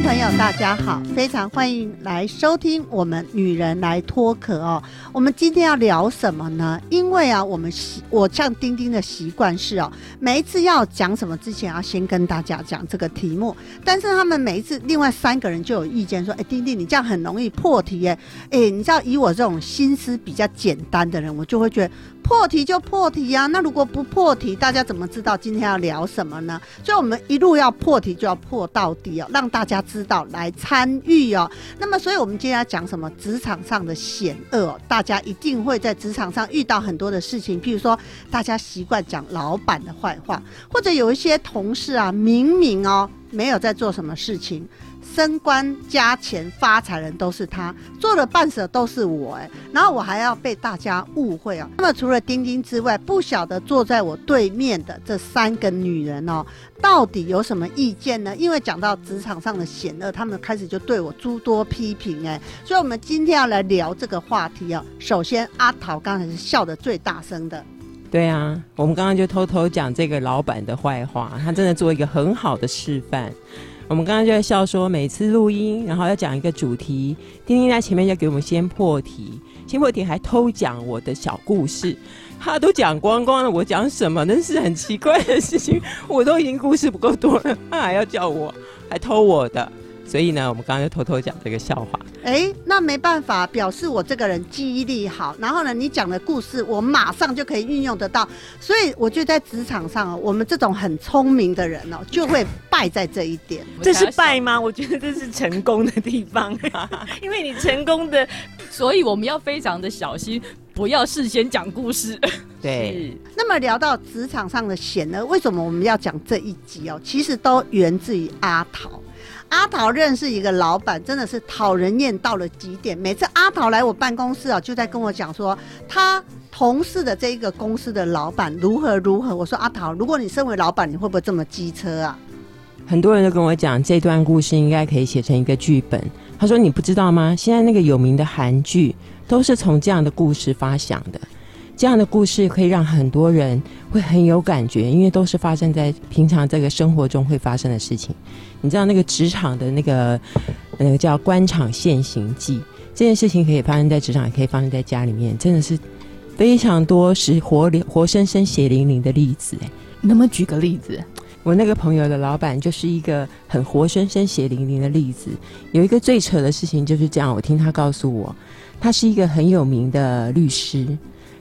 朋友，大家好，非常欢迎来收听我们《女人来脱壳》哦。我们今天要聊什么呢？因为啊，我们习我像丁丁的习惯是哦，每一次要讲什么之前，要先跟大家讲这个题目。但是他们每一次，另外三个人就有意见说：“哎，丁丁，你这样很容易破题耶。”哎，你知道，以我这种心思比较简单的人，我就会觉得。破题就破题呀，那如果不破题，大家怎么知道今天要聊什么呢？所以，我们一路要破题，就要破到底哦，让大家知道来参与哦。那么，所以我们今天要讲什么？职场上的险恶哦，大家一定会在职场上遇到很多的事情，譬如说，大家习惯讲老板的坏话，或者有一些同事啊，明明哦没有在做什么事情。升官加钱发财人都是他，做了半死都是我哎，然后我还要被大家误会啊。那么除了丁丁之外，不晓得坐在我对面的这三个女人哦，到底有什么意见呢？因为讲到职场上的险恶，他们开始就对我诸多批评哎，所以我们今天要来聊这个话题哦。首先，阿桃刚才是笑得最大声的，对啊，我们刚刚就偷偷讲这个老板的坏话，他真的做一个很好的示范。我们刚刚就在笑说，每次录音，然后要讲一个主题，丁丁在前面就给我们先破题，先破题还偷讲我的小故事，他都讲光光了，我讲什么？那是很奇怪的事情，我都已经故事不够多了，他还要叫我，还偷我的。所以呢，我们刚刚就偷偷讲这个笑话。哎，那没办法，表示我这个人记忆力好。然后呢，你讲的故事，我马上就可以运用得到。所以我觉得在职场上，我们这种很聪明的人哦，就会败在这一点。这是败吗？我觉得这是成功的地方，因为你成功的，所以我们要非常的小心，不要事先讲故事。对。那么聊到职场上的险呢，为什么我们要讲这一集哦？其实都源自于阿桃。阿桃认识一个老板，真的是讨人厌到了极点。每次阿桃来我办公室啊，就在跟我讲说，他同事的这一个公司的老板如何如何。我说阿桃，如果你身为老板，你会不会这么机车啊？很多人都跟我讲，这段故事应该可以写成一个剧本。他说你不知道吗？现在那个有名的韩剧都是从这样的故事发想的。这样的故事可以让很多人会很有感觉，因为都是发生在平常这个生活中会发生的事情。你知道那个职场的那个那个叫“官场现形记”，这件事情可以发生在职场，也可以发生在家里面，真的是非常多是活活生生血淋淋的例子。哎，能不能举个例子？我那个朋友的老板就是一个很活生生血淋淋的例子。有一个最扯的事情就是这样，我听他告诉我，他是一个很有名的律师。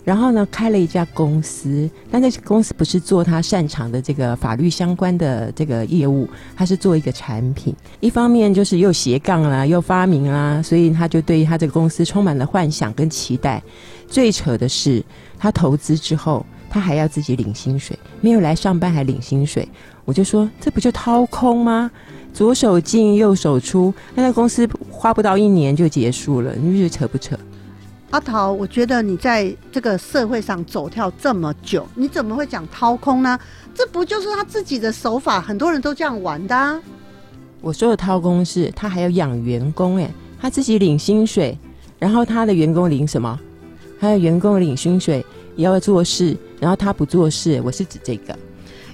然后呢，开了一家公司，但那公司不是做他擅长的这个法律相关的这个业务，他是做一个产品。一方面就是又斜杠啦，又发明啦，所以他就对他这个公司充满了幻想跟期待。最扯的是，他投资之后，他还要自己领薪水，没有来上班还领薪水。我就说，这不就掏空吗？左手进右手出，那那公司花不到一年就结束了，你觉得扯不扯？阿桃，我觉得你在这个社会上走跳这么久，你怎么会讲掏空呢？这不就是他自己的手法？很多人都这样玩的。我说的掏空是他还要养员工，哎，他自己领薪水，然后他的员工领什么？还有员工领薪水也要做事，然后他不做事。我是指这个，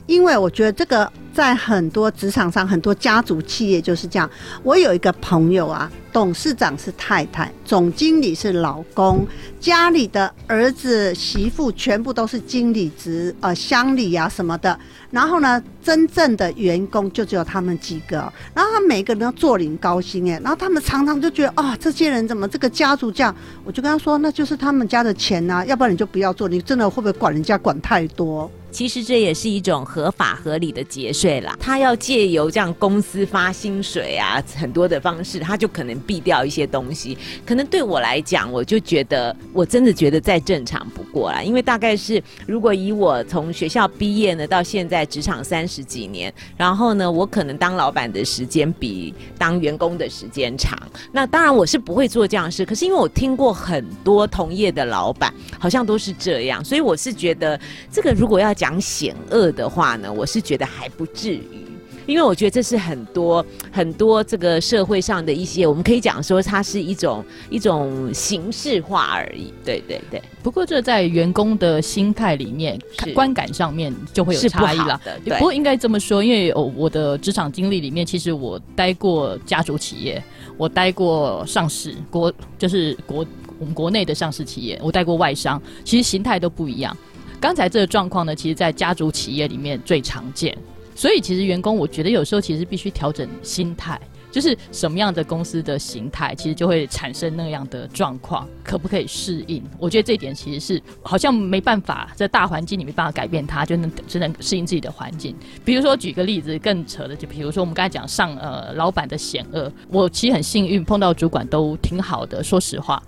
因为我觉得这个在很多职场上，很多家族企业就是这样。我有一个朋友啊。董事长是太太，总经理是老公，家里的儿子媳妇全部都是经理职，呃，乡里啊什么的。然后呢，真正的员工就只有他们几个。然后他每个人都坐领高薪哎，然后他们常常就觉得啊，这些人怎么这个家族这样？我就跟他说，那就是他们家的钱呐，要不然你就不要做。你真的会不会管人家管太多？其实这也是一种合法合理的节税啦。他要借由这样公司发薪水啊，很多的方式，他就可能避掉一些东西。可能对我来讲，我就觉得我真的觉得再正常不过啦，因为大概是如果以我从学校毕业呢到现在职场三十几年，然后呢，我可能当老板的时间比当员工的时间长。那当然我是不会做这样的事，可是因为我听过很多同业的老板好像都是这样，所以我是觉得这个如果要讲险恶的话呢，我是觉得还不至于。因为我觉得这是很多很多这个社会上的一些，我们可以讲说它是一种一种形式化而已。对对对，不过这在员工的心态里面、是观感上面就会有差异了。不，过应该这么说，因为我，我的职场经历里面，其实我待过家族企业，我待过上市国，就是国我们国内的上市企业，我待过外商，其实形态都不一样。刚才这个状况呢，其实在家族企业里面最常见，所以其实员工我觉得有时候其实必须调整心态。就是什么样的公司的形态，其实就会产生那样的状况，可不可以适应？我觉得这一点其实是好像没办法，在大环境你没办法改变它，就能只能适应自己的环境。比如说举个例子，更扯的，就比如说我们刚才讲上呃老板的险恶，我其实很幸运碰到主管都挺好的，说实话。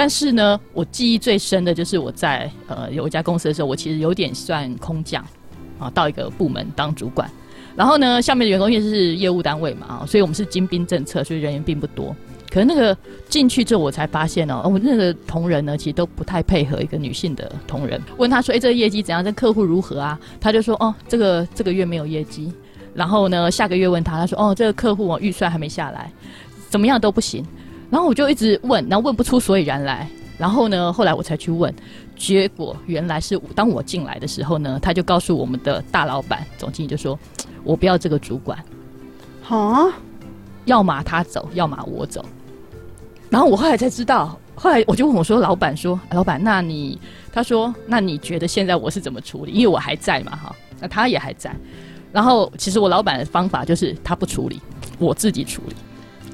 但是呢，我记忆最深的就是我在呃有一家公司的时候，我其实有点算空降啊，到一个部门当主管。然后呢，下面的员工因为是业务单位嘛啊，所以我们是精兵政策，所以人员并不多。可是那个进去之后，我才发现哦，我们那个同仁呢，其实都不太配合一个女性的同仁。问他说：“哎，这个业绩怎样？这客户如何啊？”他就说：“哦，这个这个月没有业绩。”然后呢，下个月问他，他说：“哦，这个客户哦预算还没下来，怎么样都不行。”然后我就一直问，然后问不出所以然来。然后呢，后来我才去问，结果原来是当我进来的时候呢，他就告诉我们的大老板总经理就说：“我不要这个主管，好，要么他走，要么我走。”然后我后来才知道，后来我就问我说：“老板说，老板，那你？”他说：“那你觉得现在我是怎么处理？因为我还在嘛，哈，那他也还在。然后其实我老板的方法就是他不处理，我自己处理。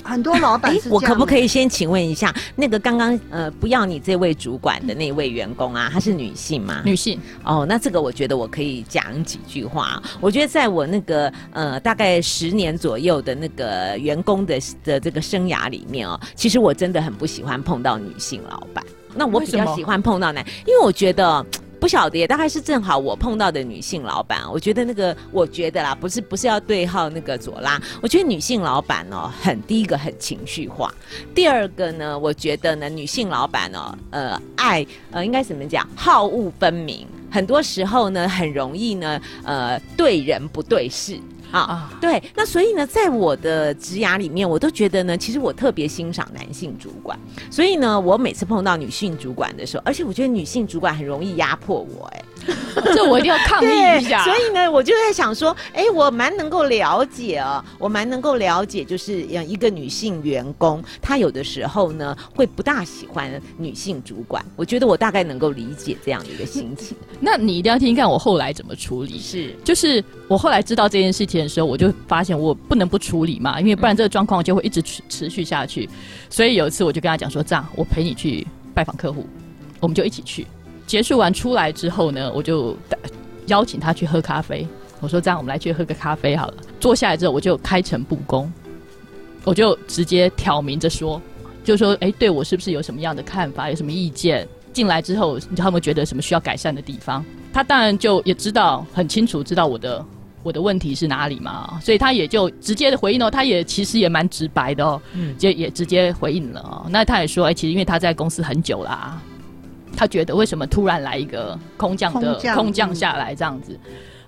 很多老板我可不可以？先请问一下，那个刚刚呃不要你这位主管的那位员工啊，她是女性吗？女性哦，那这个我觉得我可以讲几句话。我觉得在我那个呃大概十年左右的那个员工的的这个生涯里面哦，其实我真的很不喜欢碰到女性老板。那我比较喜欢碰到男，因为我觉得。不晓得，大概是正好我碰到的女性老板，我觉得那个，我觉得啦，不是不是要对号那个左拉，我觉得女性老板哦，很第一个很情绪化，第二个呢，我觉得呢，女性老板哦，呃，爱呃，应该怎么讲，好恶分明，很多时候呢，很容易呢，呃，对人不对事。啊，啊，对，那所以呢，在我的职涯里面，我都觉得呢，其实我特别欣赏男性主管，所以呢，我每次碰到女性主管的时候，而且我觉得女性主管很容易压迫我、哎，这我一定要抗议一下。所以呢，我就在想说，哎，我蛮能够了解啊，我蛮能够了解，就是呃一个女性员工，她有的时候呢会不大喜欢女性主管，我觉得我大概能够理解这样的一个心情。那你一定要听听看我后来怎么处理。是，就是我后来知道这件事情的时候，我就发现我不能不处理嘛，因为不然这个状况就会一直持持续下去。所以有一次我就跟他讲说，这样我陪你去拜访客户，我们就一起去。结束完出来之后呢，我就邀请他去喝咖啡。我说这样我们来去喝个咖啡好了。坐下来之后，我就开诚布公，我就直接挑明着说，就说哎，对我是不是有什么样的看法，有什么意见？进来之后，他们觉得什么需要改善的地方？他当然就也知道很清楚，知道我的我的问题是哪里嘛，所以他也就直接的回应哦，他也其实也蛮直白的哦，嗯就也直接回应了哦。那他也说，哎、其实因为他在公司很久啦，他觉得为什么突然来一个空降的空降空降下来这样子。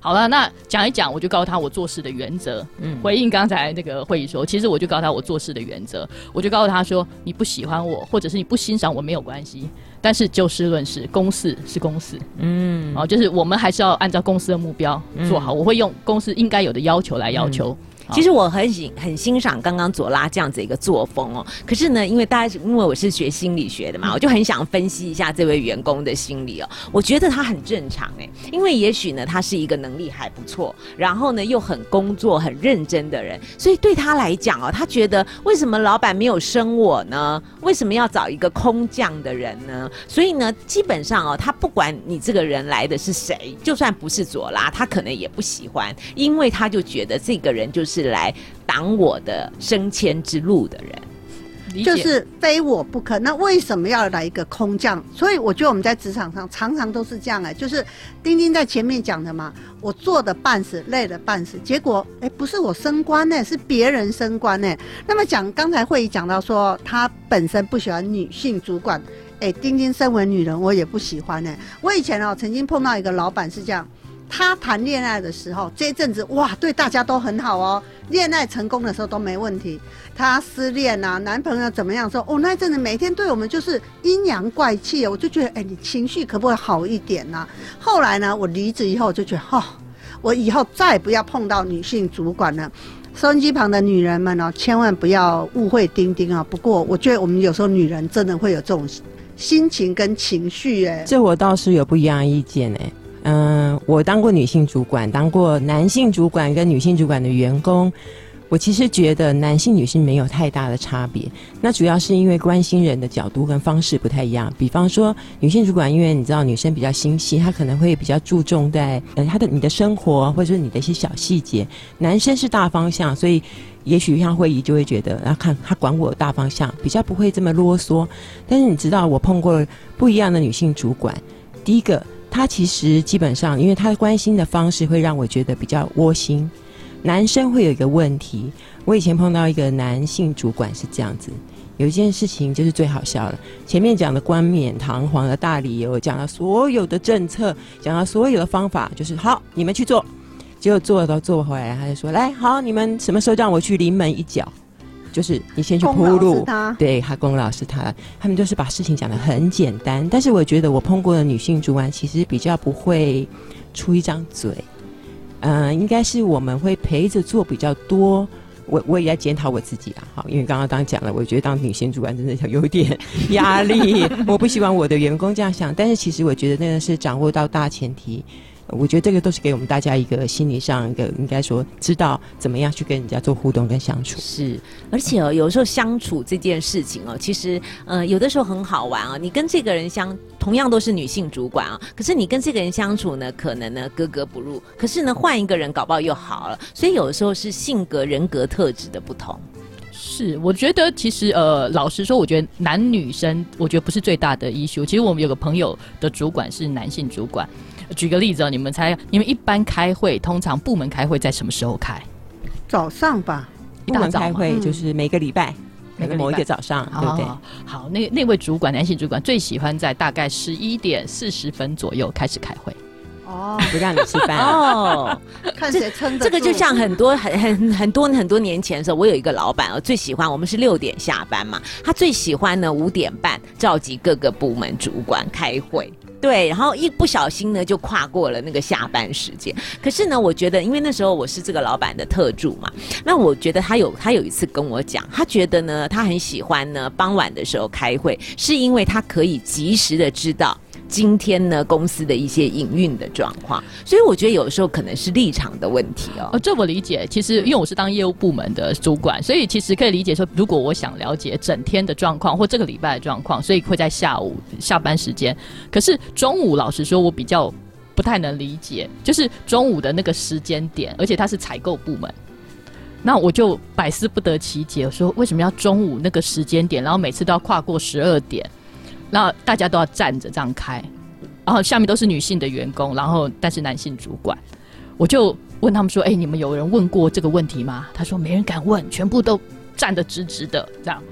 好了，那讲一讲，我就告诉他我做事的原则。嗯，回应刚才那个会议说，其实我就告诉他我做事的原则，我就告诉他说，你不喜欢我，或者是你不欣赏我没有关系，但是就事论事，公事是公事，嗯，哦，就是我们还是要按照公司的目标做好，我会用公司应该有的要求来要求。其实我很欣很欣赏刚刚左拉这样子一个作风哦。可是呢，因为大家因为我是学心理学的嘛，我就很想分析一下这位员工的心理哦。我觉得他很正常哎，因为也许呢，他是一个能力还不错，然后呢又很工作很认真的人，所以对他来讲哦，他觉得为什么老板没有升我呢？为什么要找一个空降的人呢？所以呢，基本上哦，他不管你这个人来的是谁，就算不是左拉，他可能也不喜欢，因为他就觉得这个人就是来挡我的升迁之路的人。就是非我不可。那为什么要来一个空降？所以我觉得我们在职场上常常都是这样哎、就是丁丁在前面讲的嘛，我做的半死，累的半死，结果哎、不是我升官呢、是别人升官呢、那么讲刚才会议讲到说，他本身不喜欢女性主管。哎，丁丁身为女人，我也不喜欢呢、我以前哦，曾经碰到一个老板是这样，他谈恋爱的时候，这一阵子哇，对大家都很好哦，恋爱成功的时候都没问题。他失恋啊，男朋友怎么样说？哦，那一阵子每天对我们就是阴阳怪气，我就觉得，哎，你情绪可不可以好一点呐、后来呢，我离职以后就觉得，哦，我以后再也不要碰到女性主管了。收音机旁的女人们哦，千万不要误会丁丁啊。不过，我觉得我们有时候女人真的会有这种心情跟情绪，哎，这我倒是有不一样的意见哎。嗯、我当过女性主管，当过男性主管跟女性主管的员工。我其实觉得男性、女性没有太大的差别，那主要是因为关心人的角度跟方式不太一样。比方说，女性主管，因为你知道女生比较心细，她可能会比较注重在呃她的你的生活或者是你的一些小细节。男生是大方向，所以也许像会议就会觉得，然后看他管我大方向，比较不会这么啰嗦。但是你知道，我碰过不一样的女性主管，第一个，他其实基本上，因为她关心的方式会让我觉得比较窝心。男生会有一个问题，我以前碰到一个男性主管是这样子，有一件事情就是最好笑了。前面讲的冠冕堂皇的大理由，讲了所有的政策，讲了所有的方法，就是好，你们去做。结果做到做回来，他就说：“来，好，你们什么时候让我去临门一脚？就是你先去铺路，对，他功劳是他，他们就是把事情讲得很简单。但是我觉得我碰过的女性主管其实比较不会出一张嘴，嗯、应该是我们会陪着做比较多。我我也在检讨我自己啊，好，因为刚刚刚讲了，我觉得当女性主管真的有点压力，我不希望我的员工这样想，但是其实我觉得那个是掌握到大前提。我觉得这个都是给我们大家一个心理上一个应该说知道怎么样去跟人家做互动跟相处。是，而且哦，有时候相处这件事情哦，其实呃，有的时候很好玩啊。你跟这个人相，同样都是女性主管啊，可是你跟这个人相处呢，可能呢格格不入，可是呢换一个人搞不好又好了。所以有的时候是性格、人格特质的不同。是，我觉得其实呃，老实说，我觉得男女生，我觉得不是最大的 issue。其实我们有个朋友的主管是男性主管，举个例子哦，你们猜，你们一般开会，通常部门开会在什么时候开？早上吧，一部门大早开会嗯就是每个礼拜，每个礼拜某一个早上，对不对？哦好，那那位主管，男性主管最喜欢在大概十一点四十分左右开始开会。哦，不让你吃饭。哦，看谁撑得这个就像很多很很很多很多年前的时候，我有一个老板哦，最喜欢我们是六点下班嘛，他最喜欢呢五点半召集各个部门主管开会。对，然后一不小心呢，就跨过了那个下班时间。可是呢，我觉得，因为那时候我是这个老板的特助嘛，那我觉得他有他有一次跟我讲，他觉得呢，他很喜欢呢傍晚的时候开会，是因为他可以及时的知道。今天呢，公司的一些营运的状况，所以我觉得有时候可能是立场的问题哦哦，。这我理解。其实因为我是当业务部门的主管，所以其实可以理解说，如果我想了解整天的状况或这个礼拜的状况，所以会在下午下班时间。可是中午，老实说，我比较不太能理解，就是中午的那个时间点，而且它是采购部门。那我就百思不得其解，说为什么要中午那个时间点，然后每次都要跨过十二点，然后大家都要站着这样开，然后下面都是女性的员工，然后但是男性主管，我就问他们说：“哎、你们有人问过这个问题吗？”他说：“没人敢问，全部都站得直直的。”这样，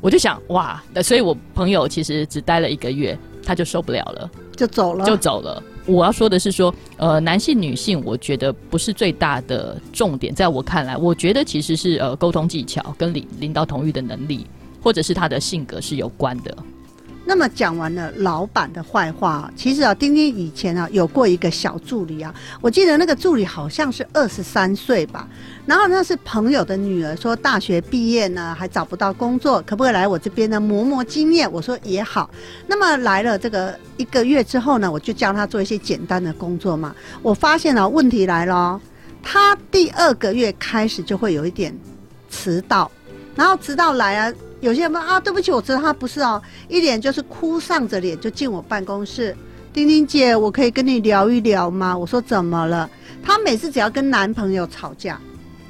我就想哇，那所以我朋友其实只待了一个月，他就受不了了。就走了，就走了。我要说的是说，呃，男性、女性，我觉得不是最大的重点。在我看来，我觉得其实是呃沟通技巧跟领领导同意的能力，或者是他的性格是有关的。那么讲完了老板的坏话，其实啊，丁丁以前啊有过一个小助理啊，我记得那个助理好像是二十三岁吧，然后那是朋友的女儿，说大学毕业呢还找不到工作，可不可以来我这边呢磨磨经验？我说也好。那么来了这个一个月之后呢，我就教他做一些简单的工作嘛。我发现了、问题来了，他第二个月开始就会有一点迟到，然后迟到来啊。有些人说啊，对不起，我知道他不是哦，一脸就是哭丧着脸就进我办公室。丁丁姐，我可以跟你聊一聊吗？我说怎么了？她每次只要跟男朋友吵架，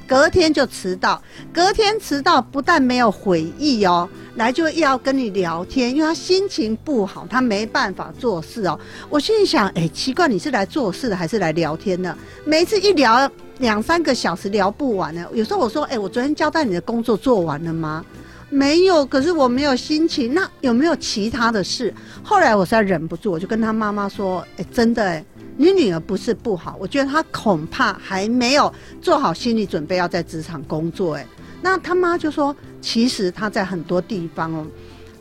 隔天就迟到，隔天迟到不但没有悔意哦，来就要跟你聊天，因为她心情不好，她没办法做事哦。我心里想，哎，奇怪，你是来做事的还是来聊天的？每次一聊两三个小时聊不完呢。有时候我说，哎，我昨天交代你的工作做完了吗？没有，可是我没有心情。那有没有其他的事？后来我实在忍不住，我就跟他妈妈说：“哎，真的哎，你女儿不是不好，我觉得她恐怕还没有做好心理准备要在职场工作。”哎，那他妈就说：“其实她在很多地方哦，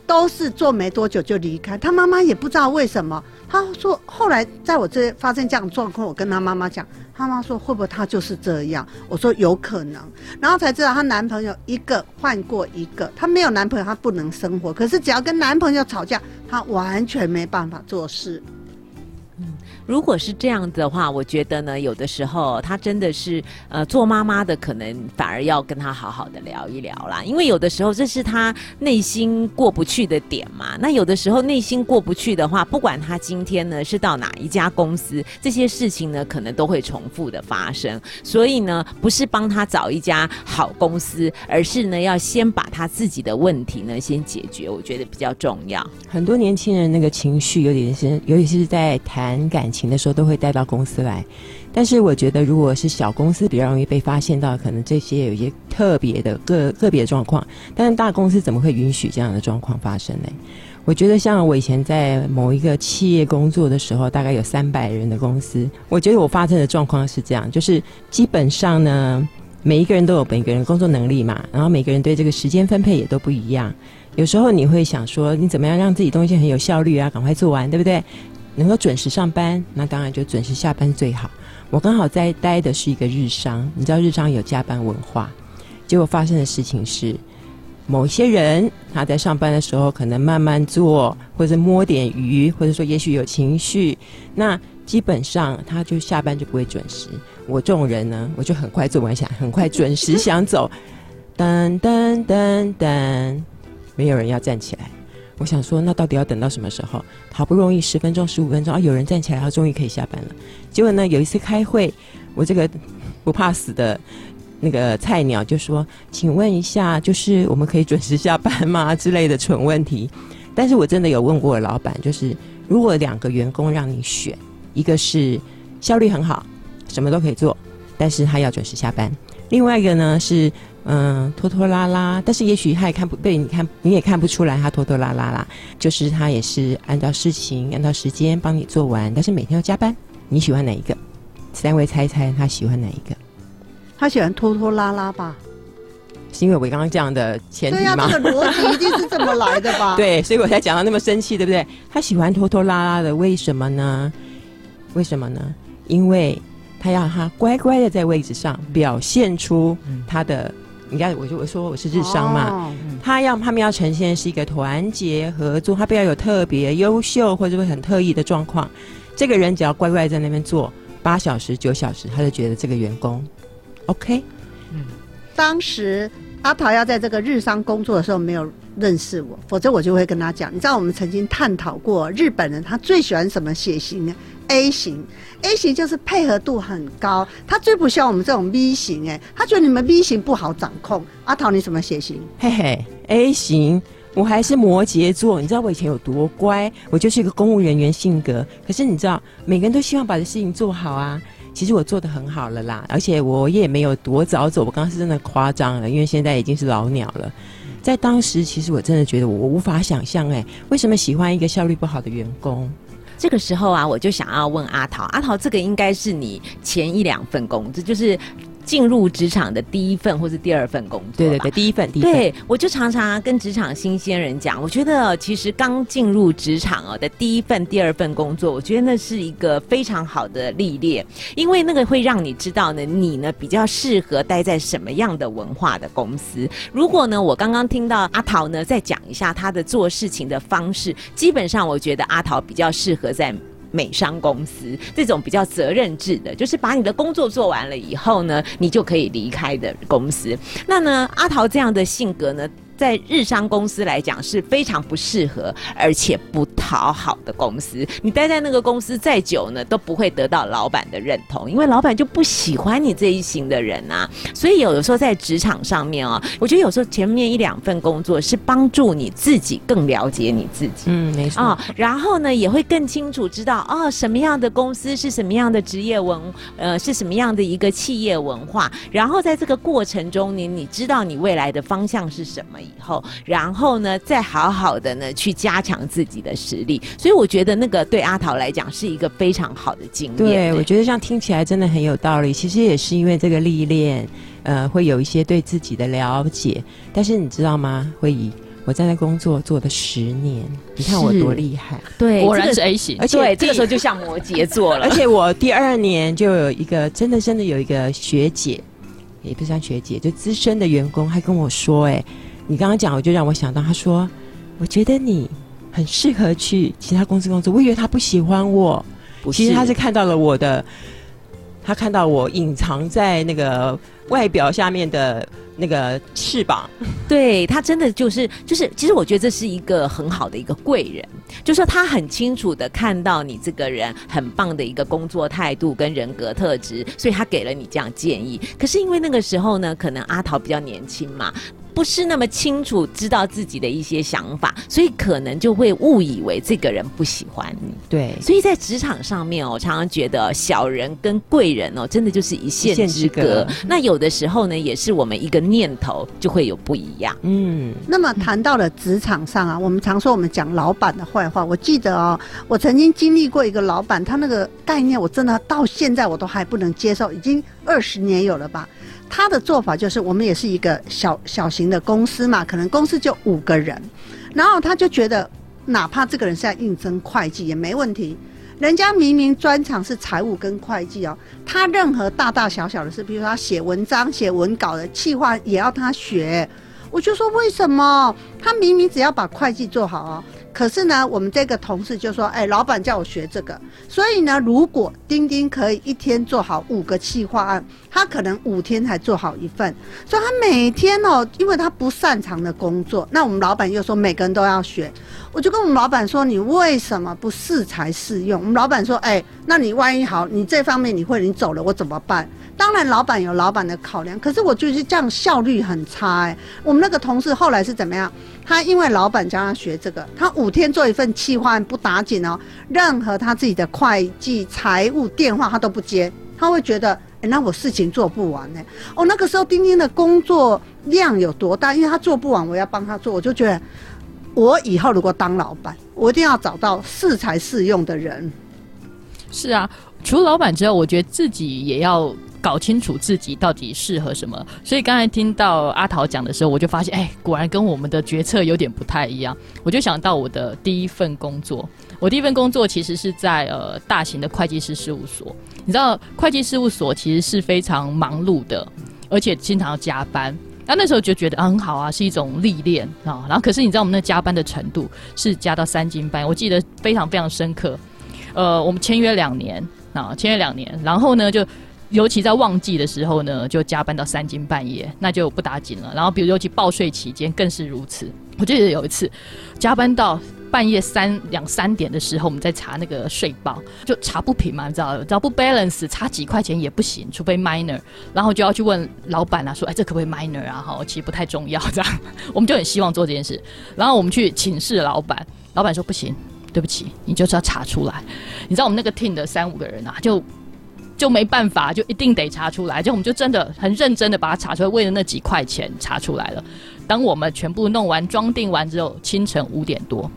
都是做没多久就离开。他妈妈也不知道为什么。他说后来在我这发生这样状况，我跟他妈妈讲。”妈妈说：“会不会他就是这样？”我说：“有可能。”然后才知道她男朋友一个换过一个，她没有男朋友，她不能生活。可是只要跟男朋友吵架，她完全没办法做事。如果是这样的话，我觉得呢，有的时候他真的是呃，做妈妈的可能反而要跟他好好的聊一聊啦，因为有的时候这是他内心过不去的点嘛。那有的时候内心过不去的话，不管他今天呢是到哪一家公司，这些事情呢可能都会重复的发生。所以呢，不是帮他找一家好公司，而是呢要先把他自己的问题呢先解决，我觉得比较重要。很多年轻人那个情绪有点是，尤其是在谈感。情的时候都会带到公司来，但是我觉得如果是小公司比较容易被发现到，可能这些有一些特别的个个别状况，但是大公司怎么会允许这样的状况发生呢？我觉得像我以前在某一个企业工作的时候，大概有三百人的公司，我觉得我发生的状况是这样，就是基本上呢，每一个人都有每个人工作能力嘛，然后每个人对这个时间分配也都不一样，有时候你会想说，你怎么样让自己东西很有效率啊，赶快做完，对不对？能够准时上班，那当然就准时下班最好。我刚好在待的是一个日商，你知道日商有加班文化。结果发生的事情是，某些人他在上班的时候可能慢慢做，或者摸点鱼，或者说也许有情绪，那基本上他就下班就不会准时。我这种人呢，我就很快做完想很快准时想走，噔噔噔噔，没有人要站起来。我想说，那到底要等到什么时候？好不容易十分钟、十五分钟啊，有人站起来，他终于可以下班了。结果呢，有一次开会，我这个不怕死的那个菜鸟就说：“请问一下，就是我们可以准时下班吗？”之类的蠢问题。但是我真的有问过老板，就是如果两个员工让你选，一个是效率很好，什么都可以做，但是他要准时下班；另外一个呢是。嗯，拖拖拉拉，但是也许他也看不被你看，你也看不出来他拖拖拉拉啦。就是他也是按照事情、按照时间帮你做完，但是每天要加班。你喜欢哪一个？三位猜猜他喜欢哪一个？他喜欢拖拖拉拉吧？是因为我刚刚讲的前提吗？这个逻辑一定是这么来的吧？对，所以我才讲到那么生气，对不对？他喜欢拖拖拉拉的，为什么呢？为什么呢？因为他要他乖乖的在位置上表现出他的。你看，我就我说我是日商嘛，他要他们要呈现是一个团结合作，他不要有特别优秀或者会很特异的状况。这个人只要乖乖在那边做八小时九小时，他就觉得这个员工 OK。嗯，当时阿桃要在这个日商工作的时候没有认识我，否则我就会跟他讲。你知道我们曾经探讨过日本人他最喜欢什么血型呢？A 型，A 型就是配合度很高，他最不喜欢我们这种 B 型，哎，他觉得你们 B 型不好掌控。阿桃，你什么血型？嘿嘿，A 型，我还是摩羯座。你知道我以前有多乖？我就是一个公务人员性格。可是你知道，每个人都希望把这事情做好啊。其实我做的很好了啦，而且我也没有多早走。我刚刚是真的夸张了，因为现在已经是老鸟了。在当时，其实我真的觉得我无法想象，哎，为什么喜欢一个效率不好的员工？这个时候啊，我就想要问阿桃，阿桃，这个应该是你前一两份工，资就是。进入职场的第一份或是第二份工作，对对对，第一份，第一份。对我就常常跟职场新鲜人讲，我觉得其实刚进入职场哦的第一份、第二份工作，我觉得那是一个非常好的历练，因为那个会让你知道呢，你呢比较适合待在什么样的文化的公司。如果呢，我刚刚听到阿桃呢再讲一下他的做事情的方式，基本上我觉得阿桃比较适合在。美商公司这种比较责任制的，就是把你的工作做完了以后呢，你就可以离开的公司。那呢，阿桃这样的性格呢？在日商公司来讲是非常不适合，而且不讨好的公司。你待在那个公司再久呢，都不会得到老板的认同，因为老板就不喜欢你这一型的人啊。所以有的时候在职场上面啊，我觉得有时候前面一两份工作是帮助你自己更了解你自己。嗯，没错。啊、然后呢，也会更清楚知道哦，什么样的公司是什么样的职业文，呃，是什么样的一个企业文化。然后在这个过程中，你你知道你未来的方向是什么以后，然后呢，再好好的呢去加强自己的实力。所以我觉得那个对阿桃来讲是一个非常好的经验。对，我觉得这样听起来真的很有道理。其实也是因为这个历练，呃，会有一些对自己的了解。但是你知道吗，慧仪，我在那工作做了十年，你看我多厉害。对，这个果然是 A 型而。且对，这个时候就像摩羯座了而。且我第二年就有一个真的真的有一个学姐，也不算学姐，就资深的员工，还跟我说：“哎，你刚刚讲，我就让我想到，他说，我觉得你很适合去其他公司工作。我以为他不喜欢我，其实他是看到了我的，他看到我隐藏在那个外表下面的那个翅膀。对他真的就是就是，其实我觉得这是一个很好的一个贵人，就说他很清楚的看到你这个人很棒的一个工作态度跟人格特质，所以他给了你这样建议。可是因为那个时候呢，可能阿桃比较年轻嘛。不是那么清楚知道自己的一些想法，所以可能就会误以为这个人不喜欢你。对，所以在职场上面哦，我常常觉得小人跟贵人哦，真的就是一线之隔。那有的时候呢，也是我们一个念头就会有不一样。嗯，那么谈到了职场上啊，我们常说我们讲老板的坏话。我记得哦，我曾经经历过一个老板，他那个概念我真的到现在我都还不能接受，已经二十年有了吧。他的做法就是，我们也是一个小小型的公司嘛，可能公司就五个人，然后他就觉得，哪怕这个人是在应征会计也没问题。人家明明专长是财务跟会计哦，他任何大大小小的事，比如他写文章、写文稿的企划，也要他学。我就说为什么？他明明只要把会计做好哦，可是呢，我们这个同事就说：“哎，老板叫我学这个。”所以呢，如果丁丁可以一天做好五个企划案，他可能五天才做好一份。所以他每天哦，因为他不擅长的工作，那我们老板又说每个人都要学。我就跟我们老板说：“你为什么不适才适用？”我们老板说：“哎，那你万一好，你这方面你会，你走了我怎么办？”当然，老板有老板的考量，可是我觉得这样效率很差哎、我们那个同事后来是怎么样？他因为老板教他学这个，他五天做一份企划案不打紧哦，任何他自己的会计、财务电话他都不接，他会觉得，哎、那我事情做不完呢、哦，那个时候丁丁的工作量有多大？因为他做不完，我要帮他做，我就觉得，我以后如果当老板，我一定要找到适才适用的人。是啊，除了老板之外，我觉得自己也要搞清楚自己到底适合什么。所以刚才听到阿桃讲的时候，我就发现，哎，果然跟我们的决策有点不太一样。我就想到我的第一份工作，我第一份工作其实是在呃大型的会计师事务所。你知道，会计事务所其实是非常忙碌的，而且经常要加班。那那时候就觉得很好啊，是一种历练啊。然后可是你知道我们那加班的程度是加到三更半，我记得非常非常深刻。呃，我们签约两年啊，签约两年，然后呢，就尤其在旺季的时候呢，就加班到三更半夜，那就不打紧了。然后，比如尤其报税期间更是如此。我记得有一次加班到半夜三两三点的时候，我们在查那个税报，就查不平嘛，你知道，只要不 balance，差几块钱也不行，除非 minor，然后就要去问老板啊，说，哎，这可不可以 minor 啊？哈，其实不太重要，这样，我们就很希望做这件事。然后我们去请示老板，老板说不行。对不起，你就是要查出来。你知道我们那个 team 的三五个人啊，就就没办法，就一定得查出来。就我们就真的很认真的把它查出来，为了那几块钱查出来了。当我们全部弄完装订完之后，清晨五点多，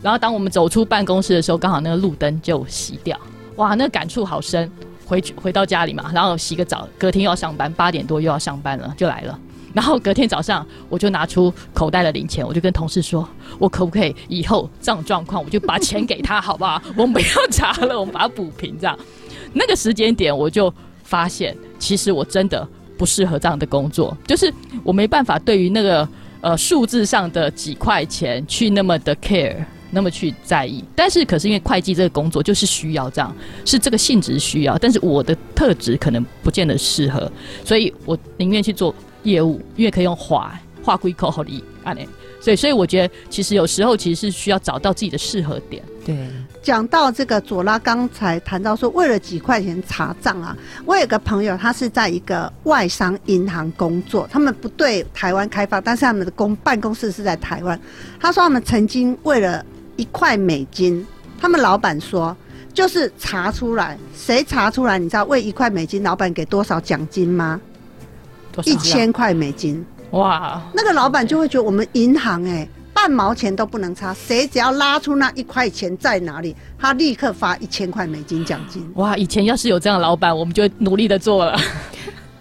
然后当我们走出办公室的时候，刚好那个路灯就熄掉，哇，那感触好深。回去回到家里嘛，然后洗个澡，隔天又要上班，八点多又要上班了，就来了。然后隔天早上，我就拿出口袋的零钱，我就跟同事说：“我可不可以以后这样状况，我就把钱给他，好不好？我们不要查了，我们把它补平。”这样，那个时间点，我就发现，其实我真的不适合这样的工作，就是我没办法对于那个呃数字上的几块钱去那么的 care，那么去在意。但是，可是因为会计这个工作就是需要这样，是这个性质需要，但是我的特质可能不见得适合，所以我宁愿去做。业务，因为可以用划划归口好你啊，那所以所以我觉得其实有时候其实是需要找到自己的适合点。对，讲到这个左拉，刚才谈到说，为了几块钱查账啊，我有个朋友，他是在一个外商银行工作，他们不对台湾开放，但是他们的公办公室是在台湾。他说他们曾经为了一块美金，他们老板说就是查出来，谁查出来？你知道为一块美金，老板给多少奖金吗？一千块美金。哇，那个老板就会觉得我们银行哎、半毛钱都不能差，谁只要拉出那一块钱在哪里，他立刻发一千块美金奖金。哇！以前要是有这样的老板，我们就努力的做了。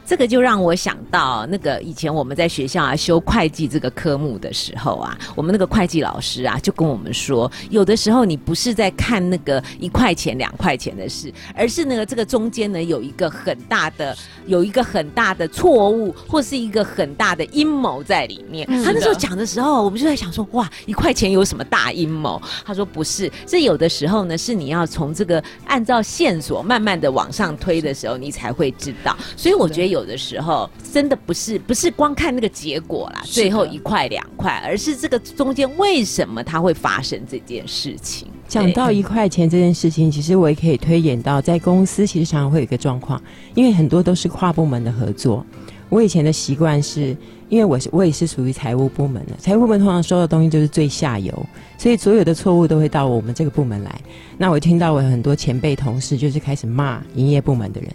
这个就让我想到那个以前我们在学校啊修会计这个科目的时候啊，我们那个会计老师啊就跟我们说，有的时候你不是在看那个一块钱两块钱的事，而是那个这个中间呢有一个很大的 有一个很大的错误或是一个很大的阴谋在里面。嗯他那时候讲的时候，我们就在想说，哇，一块钱有什么大阴谋？他说不是，这有的时候呢是你要从这个按照线索慢慢的往上推的时候，你才会知道。所以我觉得有的时候真的不是不是光看那个结果啦，最后一块两块，而是这个中间为什么它会发生这件事情。讲到一块钱这件事情，其实我也可以推演到在公司，其实常常会有一个状况，因为很多都是跨部门的合作。我以前的习惯是，因为我是我也是属于财务部门的，财务部门通常收的东西就是最下游，所以所有的错误都会到我们这个部门来。那我听到我很多前辈同事就是开始骂营业部门的人，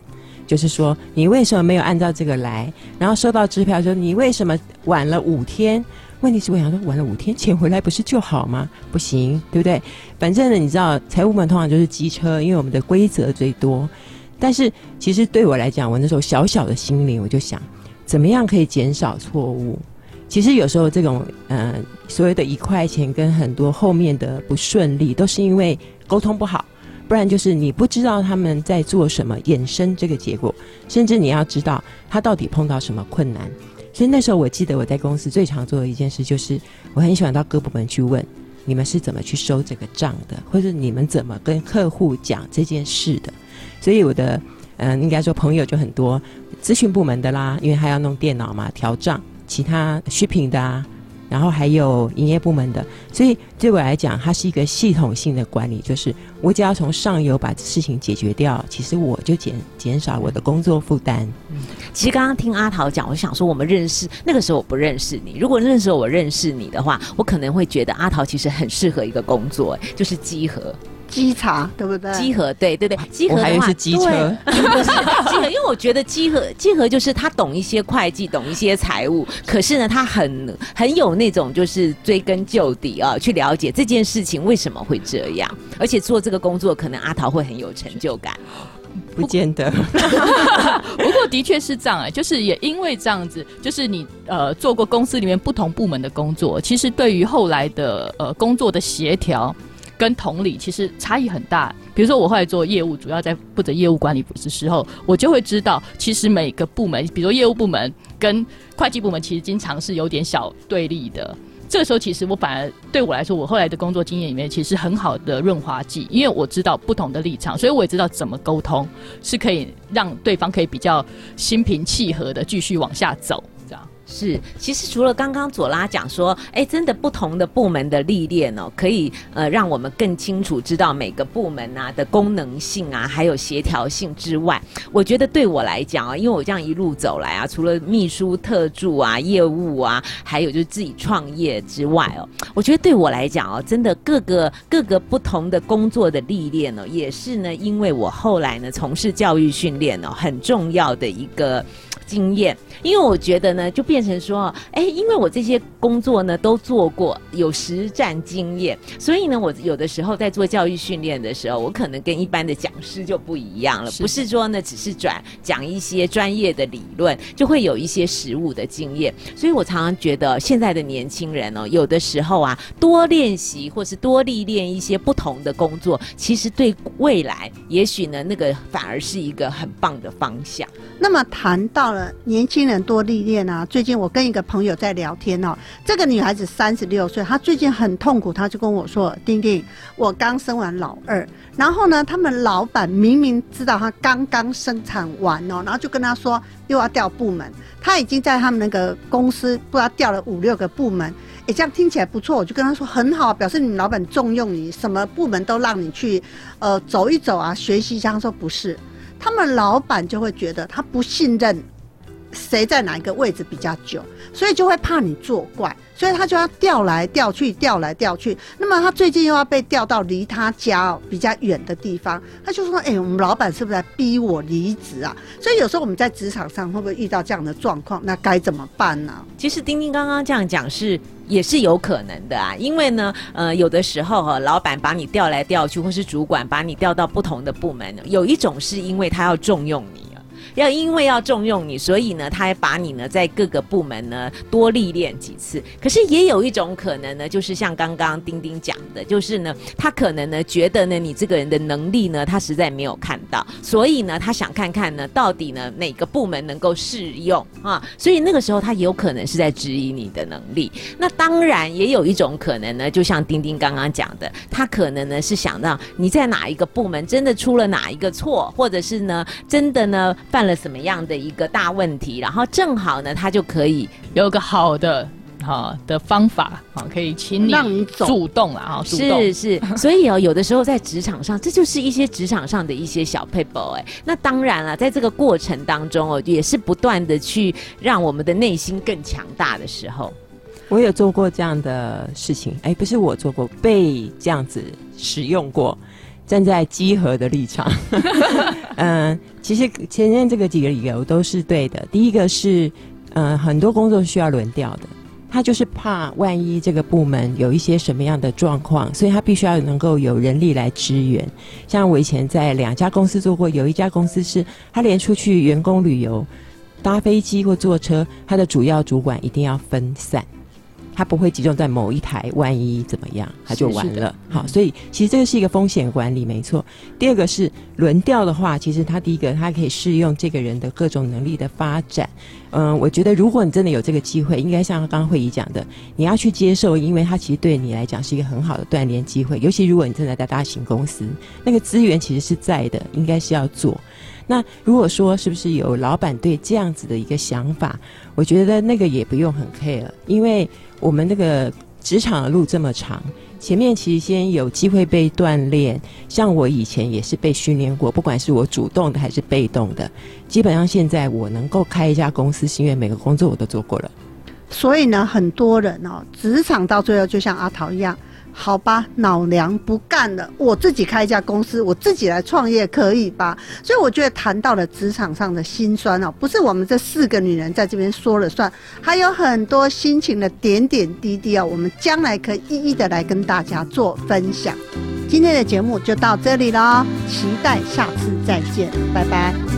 就是说你为什么没有按照这个来？然后收到支票说你为什么晚了五天？问题是我想说晚了五天钱回来不是就好吗？不行，对不对？反正呢，你知道财务部门通常就是机车，因为我们的规则最多。但是其实对我来讲，我那时候小小的心灵，我就想，怎么样可以减少错误？其实有时候这种呃所谓的一块钱跟很多后面的不顺利，都是因为沟通不好，不然就是你不知道他们在做什么，衍生这个结果，甚至你要知道他到底碰到什么困难。所以那时候我记得我在公司最常做的一件事，就是我很喜欢到各部门去问。你们是怎么去收这个账的，或者你们怎么跟客户讲这件事的？所以我的嗯、应该说朋友就很多，咨询部门的啦，因为他要弄电脑嘛，调账；其他虚品的啊，然后还有营业部门的。所以对我来讲，它是一个系统性的管理，就是我只要从上游把事情解决掉，其实我就减减少我的工作负担。嗯其实刚刚听阿桃讲，我想说我们认识那个时候我不认识你，如果那时候我认识你的话，我可能会觉得阿桃其实很适合一个工作，就是集合。稽查对不对？稽核，对对对，稽核的话还以为是机车对不是稽核，因为我觉得稽核稽核就是他懂一些会计，懂一些财务，可是呢，他很很有那种就是追根究底啊，去了解这件事情为什么会这样，而且做这个工作，可能阿桃会很有成就感。不见得，不过的确是这样哎、就是也因为这样子，就是你呃做过公司里面不同部门的工作，其实对于后来的呃工作的协调跟同理，其实差异很大。比如说我后来做业务，主要在负责业务管理的时候，我就会知道，其实每个部门，比如说业务部门跟会计部门，其实经常是有点小对立的。这个时候，其实我反而对我来说，我后来的工作经验里面，其实很好的润滑剂，因为我知道不同的立场，所以我也知道怎么沟通是可以让对方可以比较心平气和的继续往下走，是，其实除了刚刚左拉讲说，哎，真的不同的部门的历练哦，可以呃让我们更清楚知道每个部门啊的功能性啊，还有协调性之外，我觉得对我来讲啊，因为我这样一路走来啊，除了秘书、特助啊、业务啊，还有就是自己创业之外哦，我觉得对我来讲哦，真的各个各个不同的工作的历练哦，也是呢，因为我后来呢从事教育训练哦，很重要的一个。经验，因为我觉得呢，就变成说，哎，因为我这些工作呢都做过，有实战经验，所以呢，我有的时候在做教育训练的时候，我可能跟一般的讲师就不一样了，是。不是说呢只是转讲一些专业的理论，就会有一些实务的经验，所以我常常觉得现在的年轻人哦，有的时候啊，多练习或是多历练一些不同的工作，其实对未来也许呢，那个反而是一个很棒的方向。那么谈到了年轻人多历练啊，最近我跟一个朋友在聊天哦，这个女孩子三十六岁，她最近很痛苦，她就跟我说：“丁丁，我刚生完老二，然后呢，他们老板明明知道她刚刚生产完哦，然后就跟她说又要调部门，她已经在他们那个公司不知道调了五六个部门，哎，这样听起来不错，我就跟她说很好，表示你们老板重用你，什么部门都让你去，呃，走一走啊，学习一下。她说不是，他们老板就会觉得他不信任。谁在哪一个位置比较久，所以就会怕你作怪，所以他就要调来调去，调来调去。那么他最近又要被调到离他家比较远的地方，他就说：“哎，我们老板是不是在逼我离职啊？”所以有时候我们在职场上会不会遇到这样的状况？那该怎么办呢？其实丁丁刚刚这样讲是也是有可能的啊，因为呢，呃，有的时候哈，老板把你调来调去，或是主管把你调到不同的部门，有一种是因为他要重用你。要因为要重用你，所以呢，他还把你呢在各个部门呢多历练几次。可是也有一种可能呢，就是像刚刚丁丁讲的，就是呢，他可能呢觉得呢你这个人的能力呢他实在没有看到，所以呢他想看看呢到底呢哪个部门能够适用啊。所以那个时候他有可能是在质疑你的能力。那当然也有一种可能呢，就像丁丁刚刚讲的，他可能呢是想让你在哪一个部门真的出了哪一个错，或者是呢真的呢犯。了什么样的一个大问题，然后正好呢，他就可以有个好的好的方法好，可以请你让你主动了啊，是是，所以哦，有的时候在职场上，这就是一些职场上的一些小 paper 哎。那当然了，在这个过程当中哦，也是不断的去让我们的内心更强大的时候。我有做过这样的事情，哎，不是我做过，被这样子使用过。站在稽核的立场，嗯，其实前面这个几个理由都是对的。第一个是，嗯，很多工作需要轮调的，他就是怕万一这个部门有一些什么样的状况，所以他必须要能够有人力来支援。像我以前在两家公司做过，有一家公司是他连出去员工旅游、搭飞机或坐车，他的主要主管一定要分散。它不会集中在某一台，万一怎么样，它就完了。好，所以其实这个是一个风险管理，没错。第二个是轮调的话，其实它第一个它可以适用这个人的各种能力的发展。嗯，我觉得如果你真的有这个机会，应该像刚刚会议讲的，你要去接受，因为它其实对你来讲是一个很好的锻炼机会。尤其如果你正在在大型公司，那个资源其实是在的，应该是要做。那如果说是不是有老板对这样子的一个想法，我觉得那个也不用很 care，因为我们那个职场的路这么长，前面其实先有机会被锻炼，像我以前也是被训练过，不管是我主动的还是被动的，基本上现在我能够开一家公司，是因为每个工作我都做过了。所以呢，很多人哦，职场到最后就像阿桃一样。好吧，老娘不干了，我自己开一家公司，我自己来创业可以吧？所以我觉得谈到了职场上的辛酸哦，不是我们这四个女人在这边说了算，还有很多心情的点点滴滴哦，我们将来可以一一的来跟大家做分享。今天的节目就到这里了，期待下次再见，拜拜。